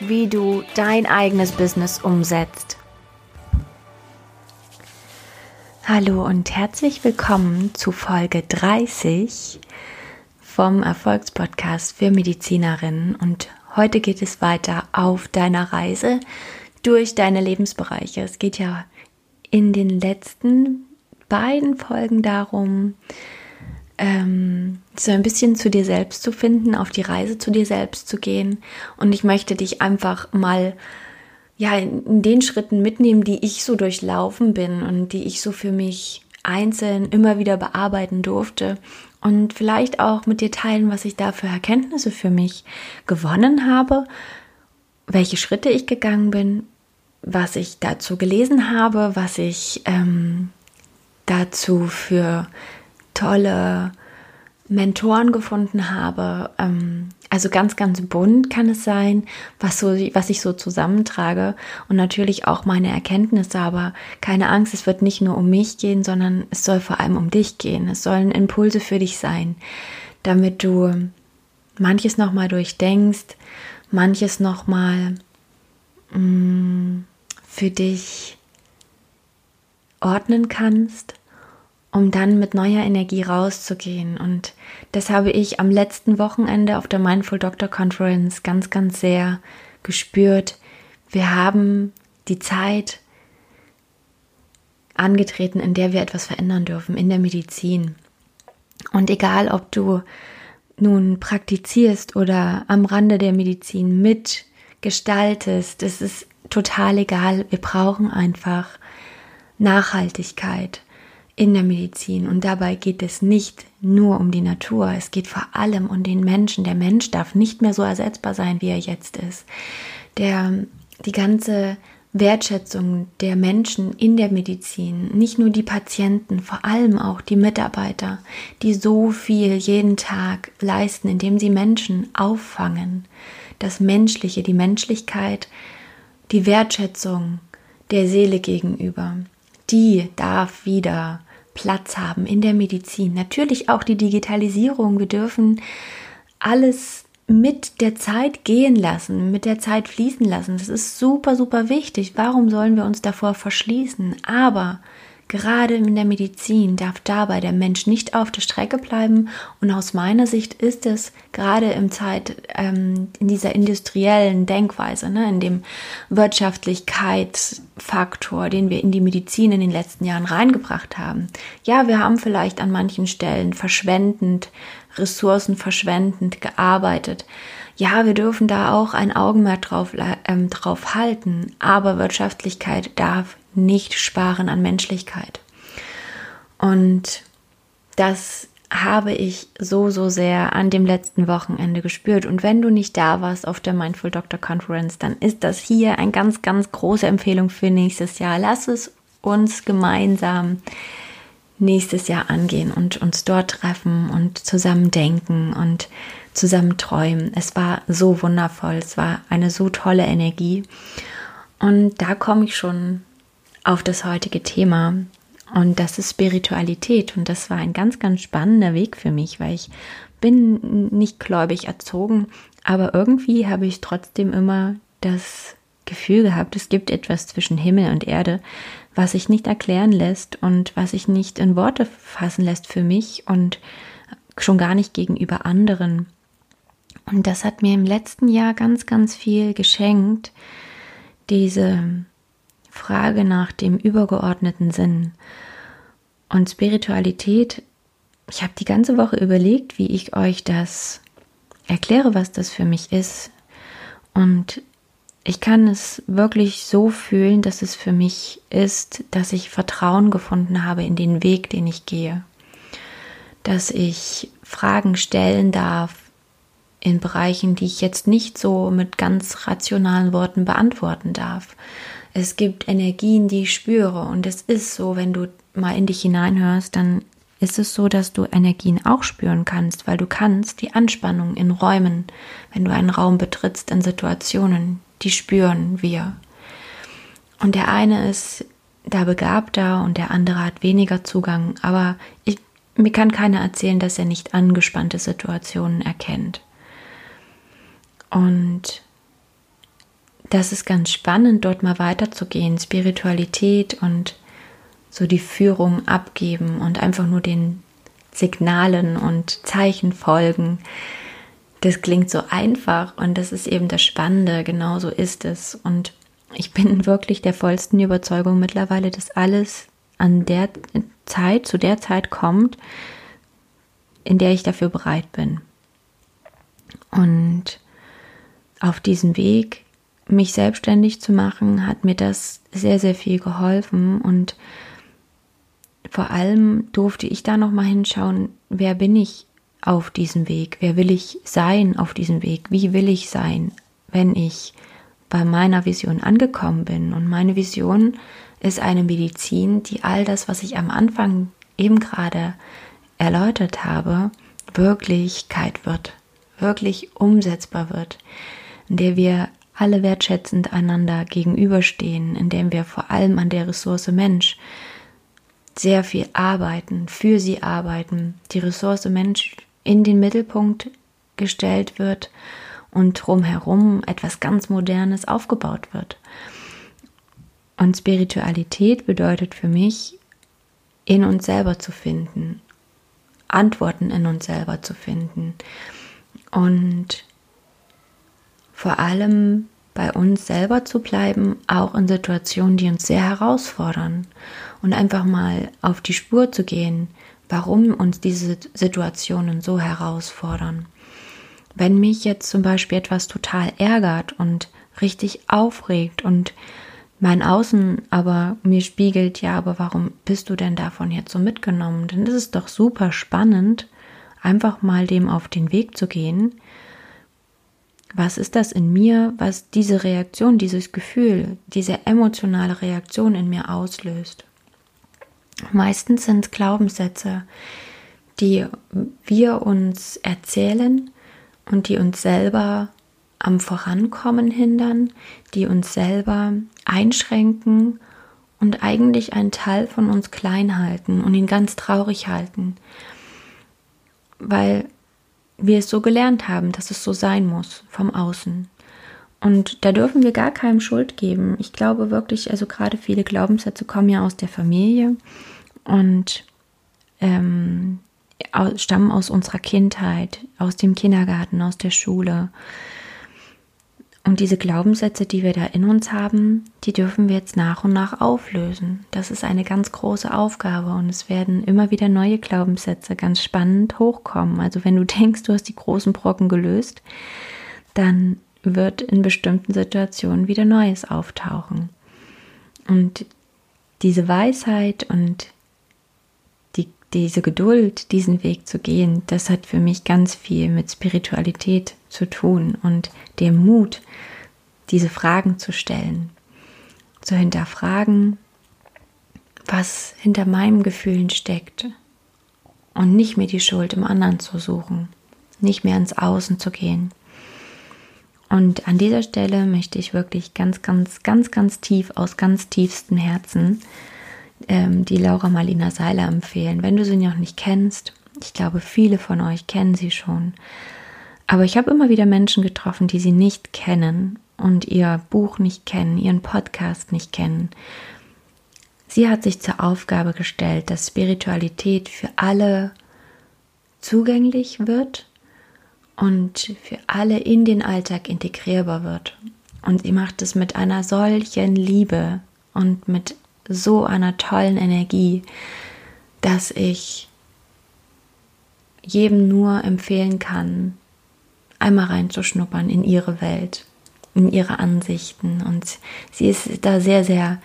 wie du dein eigenes Business umsetzt. Hallo und herzlich willkommen zu Folge 30 vom Erfolgspodcast für Medizinerinnen. Und heute geht es weiter auf deiner Reise durch deine Lebensbereiche. Es geht ja in den letzten beiden Folgen darum, ähm, so ein bisschen zu dir selbst zu finden, auf die Reise zu dir selbst zu gehen. Und ich möchte dich einfach mal ja in den Schritten mitnehmen, die ich so durchlaufen bin und die ich so für mich einzeln immer wieder bearbeiten durfte und vielleicht auch mit dir teilen, was ich da für Erkenntnisse für mich gewonnen habe, welche Schritte ich gegangen bin was ich dazu gelesen habe, was ich ähm, dazu für tolle Mentoren gefunden habe. Ähm, also ganz, ganz bunt kann es sein, was, so, was ich so zusammentrage und natürlich auch meine Erkenntnisse. Aber keine Angst, es wird nicht nur um mich gehen, sondern es soll vor allem um dich gehen. Es sollen Impulse für dich sein, damit du manches nochmal durchdenkst, manches nochmal mm, für dich ordnen kannst, um dann mit neuer Energie rauszugehen. Und das habe ich am letzten Wochenende auf der Mindful Doctor Conference ganz, ganz sehr gespürt. Wir haben die Zeit angetreten, in der wir etwas verändern dürfen in der Medizin. Und egal, ob du nun praktizierst oder am Rande der Medizin mitgestaltest, es ist total egal. Wir brauchen einfach Nachhaltigkeit in der Medizin. Und dabei geht es nicht nur um die Natur, es geht vor allem um den Menschen. Der Mensch darf nicht mehr so ersetzbar sein, wie er jetzt ist. Der, die ganze Wertschätzung der Menschen in der Medizin, nicht nur die Patienten, vor allem auch die Mitarbeiter, die so viel jeden Tag leisten, indem sie Menschen auffangen. Das Menschliche, die Menschlichkeit die Wertschätzung der Seele gegenüber, die darf wieder Platz haben in der Medizin. Natürlich auch die Digitalisierung. Wir dürfen alles mit der Zeit gehen lassen, mit der Zeit fließen lassen. Das ist super, super wichtig. Warum sollen wir uns davor verschließen? Aber Gerade in der Medizin darf dabei der Mensch nicht auf der Strecke bleiben und aus meiner Sicht ist es gerade im Zeit, ähm, in dieser industriellen Denkweise, ne, in dem Wirtschaftlichkeitsfaktor, den wir in die Medizin in den letzten Jahren reingebracht haben. Ja, wir haben vielleicht an manchen Stellen verschwendend, ressourcenverschwendend gearbeitet. Ja, wir dürfen da auch ein Augenmerk drauf, ähm, drauf halten, aber Wirtschaftlichkeit darf nicht sparen an Menschlichkeit. Und das habe ich so, so sehr an dem letzten Wochenende gespürt. Und wenn du nicht da warst auf der Mindful Doctor Conference, dann ist das hier eine ganz, ganz große Empfehlung für nächstes Jahr. Lass es uns gemeinsam nächstes Jahr angehen und uns dort treffen und zusammen denken und zusammen träumen. Es war so wundervoll, es war eine so tolle Energie. Und da komme ich schon auf das heutige Thema. Und das ist Spiritualität. Und das war ein ganz, ganz spannender Weg für mich, weil ich bin nicht gläubig erzogen, aber irgendwie habe ich trotzdem immer das Gefühl gehabt, es gibt etwas zwischen Himmel und Erde, was sich nicht erklären lässt und was sich nicht in Worte fassen lässt für mich und schon gar nicht gegenüber anderen. Und das hat mir im letzten Jahr ganz, ganz viel geschenkt, diese Frage nach dem übergeordneten Sinn. Und Spiritualität, ich habe die ganze Woche überlegt, wie ich euch das erkläre, was das für mich ist. Und ich kann es wirklich so fühlen, dass es für mich ist, dass ich Vertrauen gefunden habe in den Weg, den ich gehe. Dass ich Fragen stellen darf in Bereichen, die ich jetzt nicht so mit ganz rationalen Worten beantworten darf. Es gibt Energien, die ich spüre und es ist so, wenn du mal in dich hineinhörst, dann ist es so, dass du Energien auch spüren kannst, weil du kannst die Anspannung in Räumen, wenn du einen Raum betrittst, in Situationen, die spüren wir. Und der eine ist da begabter und der andere hat weniger Zugang, aber ich, mir kann keiner erzählen, dass er nicht angespannte Situationen erkennt. Und das ist ganz spannend, dort mal weiterzugehen, Spiritualität und so die Führung abgeben und einfach nur den Signalen und Zeichen folgen. Das klingt so einfach und das ist eben das Spannende, genau so ist es. Und ich bin wirklich der vollsten Überzeugung mittlerweile, dass alles an der Zeit, zu der Zeit kommt, in der ich dafür bereit bin. Und auf diesem Weg, mich selbstständig zu machen, hat mir das sehr, sehr viel geholfen und vor allem durfte ich da noch mal hinschauen, wer bin ich auf diesem Weg? Wer will ich sein auf diesem Weg? Wie will ich sein, wenn ich bei meiner Vision angekommen bin? Und meine Vision ist eine Medizin, die all das, was ich am Anfang eben gerade erläutert habe, Wirklichkeit wird, wirklich umsetzbar wird, in der wir alle wertschätzend einander gegenüberstehen, indem wir vor allem an der Ressource Mensch sehr viel arbeiten, für sie arbeiten, die Ressource Mensch in den Mittelpunkt gestellt wird und drumherum etwas ganz Modernes aufgebaut wird. Und Spiritualität bedeutet für mich, in uns selber zu finden, Antworten in uns selber zu finden und vor allem bei uns selber zu bleiben, auch in Situationen, die uns sehr herausfordern und einfach mal auf die Spur zu gehen, warum uns diese Situationen so herausfordern. Wenn mich jetzt zum Beispiel etwas total ärgert und richtig aufregt und mein Außen aber mir spiegelt, ja, aber warum bist du denn davon jetzt so mitgenommen? Dann ist es doch super spannend, einfach mal dem auf den Weg zu gehen was ist das in mir, was diese Reaktion, dieses Gefühl, diese emotionale Reaktion in mir auslöst? Meistens sind es Glaubenssätze, die wir uns erzählen und die uns selber am Vorankommen hindern, die uns selber einschränken und eigentlich einen Teil von uns klein halten und ihn ganz traurig halten. Weil wir es so gelernt haben, dass es so sein muss vom Außen. Und da dürfen wir gar keinem Schuld geben. Ich glaube wirklich, also gerade viele Glaubenssätze kommen ja aus der Familie und ähm, stammen aus unserer Kindheit, aus dem Kindergarten, aus der Schule. Und diese Glaubenssätze, die wir da in uns haben, die dürfen wir jetzt nach und nach auflösen. Das ist eine ganz große Aufgabe und es werden immer wieder neue Glaubenssätze ganz spannend hochkommen. Also wenn du denkst, du hast die großen Brocken gelöst, dann wird in bestimmten Situationen wieder Neues auftauchen. Und diese Weisheit und diese Geduld, diesen Weg zu gehen, das hat für mich ganz viel mit Spiritualität zu tun und dem Mut, diese Fragen zu stellen, zu hinterfragen, was hinter meinen Gefühlen steckt und nicht mehr die Schuld im anderen zu suchen, nicht mehr ins Außen zu gehen. Und an dieser Stelle möchte ich wirklich ganz, ganz, ganz, ganz tief aus ganz tiefstem Herzen ähm, die Laura Marlina Seiler empfehlen. Wenn du sie noch nicht kennst, ich glaube, viele von euch kennen sie schon. Aber ich habe immer wieder Menschen getroffen, die sie nicht kennen und ihr Buch nicht kennen, ihren Podcast nicht kennen. Sie hat sich zur Aufgabe gestellt, dass Spiritualität für alle zugänglich wird und für alle in den Alltag integrierbar wird. Und sie macht es mit einer solchen Liebe und mit so einer tollen Energie, dass ich jedem nur empfehlen kann, einmal reinzuschnuppern in ihre Welt, in ihre Ansichten. Und sie ist da sehr, sehr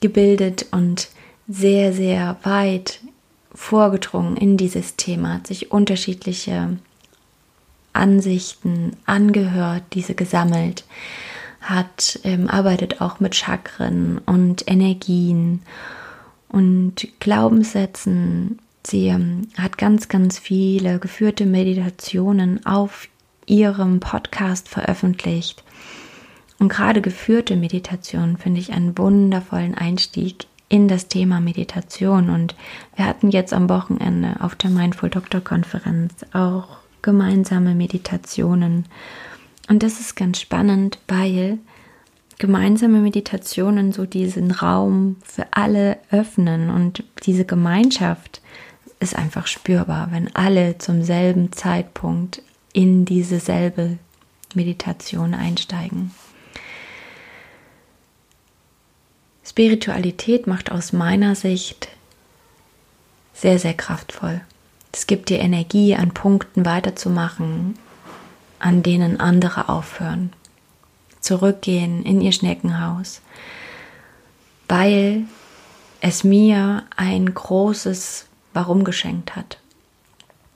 gebildet und sehr, sehr weit vorgedrungen in dieses Thema, hat sich unterschiedliche Ansichten angehört, diese gesammelt, hat, ähm, arbeitet auch mit Chakren und Energien und Glaubenssätzen. Sie ähm, hat ganz, ganz viele geführte Meditationen auf ihrem Podcast veröffentlicht. Und gerade geführte Meditation finde ich einen wundervollen Einstieg in das Thema Meditation. Und wir hatten jetzt am Wochenende auf der Mindful Doctor Konferenz auch gemeinsame Meditationen. Und das ist ganz spannend, weil gemeinsame Meditationen so diesen Raum für alle öffnen und diese Gemeinschaft ist einfach spürbar, wenn alle zum selben Zeitpunkt in diese selbe Meditation einsteigen. Spiritualität macht aus meiner Sicht sehr, sehr kraftvoll. Es gibt dir Energie, an Punkten weiterzumachen, an denen andere aufhören. Zurückgehen in ihr Schneckenhaus, weil es mir ein großes Warum geschenkt hat.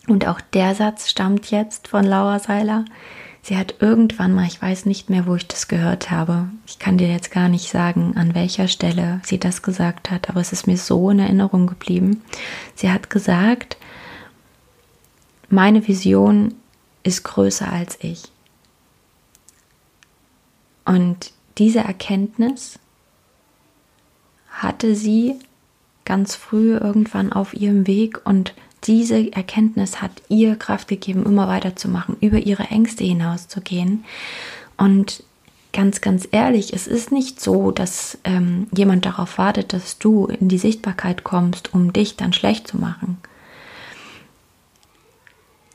Und auch der Satz stammt jetzt von Laura Seiler. Sie hat irgendwann mal, ich weiß nicht mehr, wo ich das gehört habe. Ich kann dir jetzt gar nicht sagen, an welcher Stelle sie das gesagt hat, aber es ist mir so in Erinnerung geblieben. Sie hat gesagt, meine Vision ist größer als ich. Und diese Erkenntnis hatte sie ganz früh irgendwann auf ihrem Weg und diese Erkenntnis hat ihr Kraft gegeben, immer weiterzumachen, über ihre Ängste hinauszugehen. Und ganz, ganz ehrlich, es ist nicht so, dass ähm, jemand darauf wartet, dass du in die Sichtbarkeit kommst, um dich dann schlecht zu machen.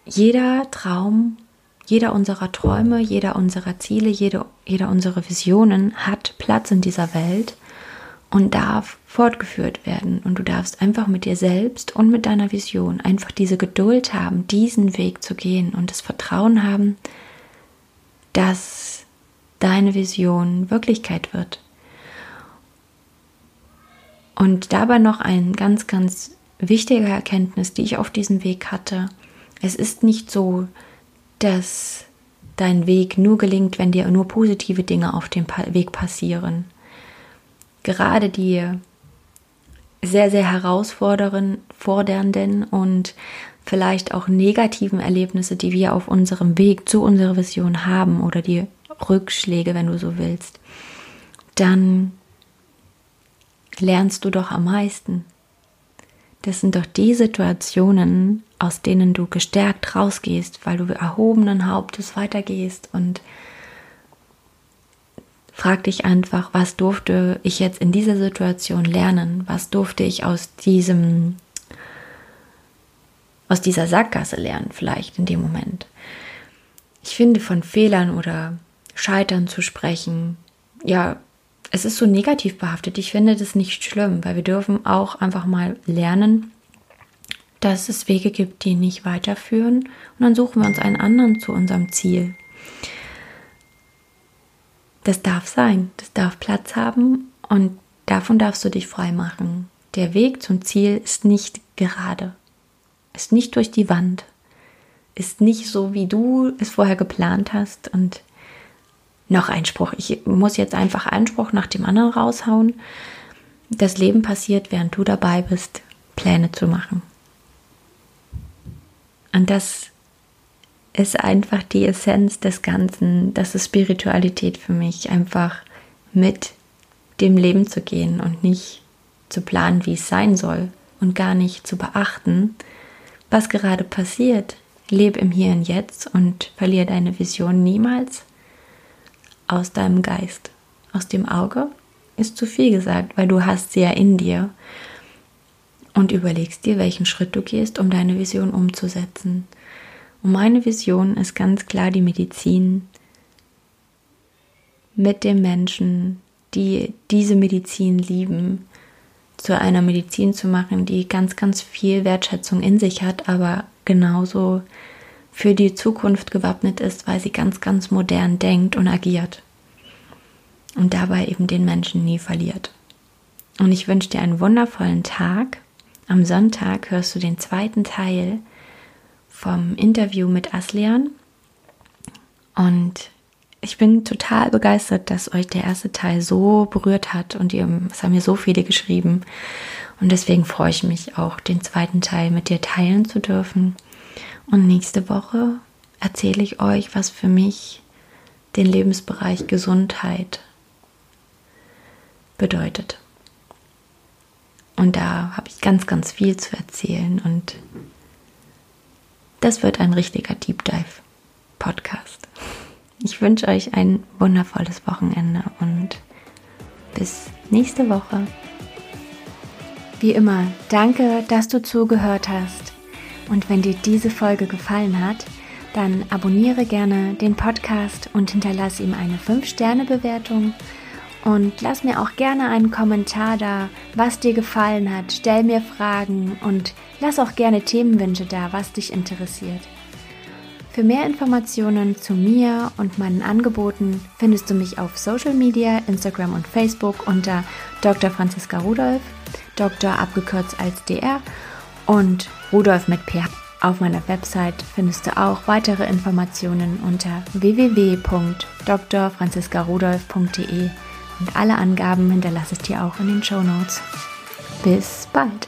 Jeder Traum, jeder unserer Träume, jeder unserer Ziele, jede, jeder unserer Visionen hat Platz in dieser Welt und darf fortgeführt werden. Und du darfst einfach mit dir selbst und mit deiner Vision einfach diese Geduld haben, diesen Weg zu gehen und das Vertrauen haben, dass deine Vision Wirklichkeit wird. Und dabei noch ein ganz, ganz wichtige Erkenntnis, die ich auf diesem Weg hatte. Es ist nicht so, dass dein Weg nur gelingt, wenn dir nur positive Dinge auf dem Weg passieren gerade die sehr, sehr herausfordernden und vielleicht auch negativen Erlebnisse, die wir auf unserem Weg zu unserer Vision haben oder die Rückschläge, wenn du so willst, dann lernst du doch am meisten. Das sind doch die Situationen, aus denen du gestärkt rausgehst, weil du erhobenen Hauptes weitergehst und frag dich einfach, was durfte ich jetzt in dieser Situation lernen? Was durfte ich aus diesem, aus dieser Sackgasse lernen, vielleicht in dem Moment? Ich finde, von Fehlern oder Scheitern zu sprechen, ja, es ist so negativ behaftet. Ich finde das nicht schlimm, weil wir dürfen auch einfach mal lernen, dass es Wege gibt, die nicht weiterführen. Und dann suchen wir uns einen anderen zu unserem Ziel. Das darf sein, das darf Platz haben und davon darfst du dich frei machen. Der Weg zum Ziel ist nicht gerade, ist nicht durch die Wand, ist nicht so, wie du es vorher geplant hast und noch Einspruch. Ich muss jetzt einfach Einspruch nach dem anderen raushauen. Das Leben passiert, während du dabei bist, Pläne zu machen. Und das ist einfach die Essenz des Ganzen. Das ist Spiritualität für mich, einfach mit dem Leben zu gehen und nicht zu planen, wie es sein soll und gar nicht zu beachten, was gerade passiert. Lebe im Hier und Jetzt und verliere deine Vision niemals aus deinem Geist. Aus dem Auge ist zu viel gesagt, weil du hast sie ja in dir und überlegst dir, welchen Schritt du gehst, um deine Vision umzusetzen. Und meine Vision ist ganz klar die Medizin mit den Menschen, die diese Medizin lieben, zu einer Medizin zu machen, die ganz, ganz viel Wertschätzung in sich hat, aber genauso für die Zukunft gewappnet ist, weil sie ganz, ganz modern denkt und agiert. Und dabei eben den Menschen nie verliert. Und ich wünsche dir einen wundervollen Tag. Am Sonntag hörst du den zweiten Teil vom Interview mit Aslian. Und ich bin total begeistert, dass euch der erste Teil so berührt hat und ihr, es haben mir so viele geschrieben. Und deswegen freue ich mich auch, den zweiten Teil mit dir teilen zu dürfen. Und nächste Woche erzähle ich euch, was für mich den Lebensbereich Gesundheit bedeutet. Und da habe ich ganz, ganz viel zu erzählen und das wird ein richtiger Deep Dive Podcast. Ich wünsche euch ein wundervolles Wochenende und bis nächste Woche. Wie immer, danke, dass du zugehört hast. Und wenn dir diese Folge gefallen hat, dann abonniere gerne den Podcast und hinterlasse ihm eine 5-Sterne-Bewertung. Und lass mir auch gerne einen Kommentar da, was dir gefallen hat. Stell mir Fragen und lass auch gerne Themenwünsche da, was dich interessiert. Für mehr Informationen zu mir und meinen Angeboten findest du mich auf Social Media, Instagram und Facebook unter Dr. Franziska Rudolf, Dr. abgekürzt als DR und Rudolf mit PH. Auf meiner Website findest du auch weitere Informationen unter www.drfranziskarudolf.de und alle Angaben hinterlasse ich dir auch in den Show Notes. Bis bald!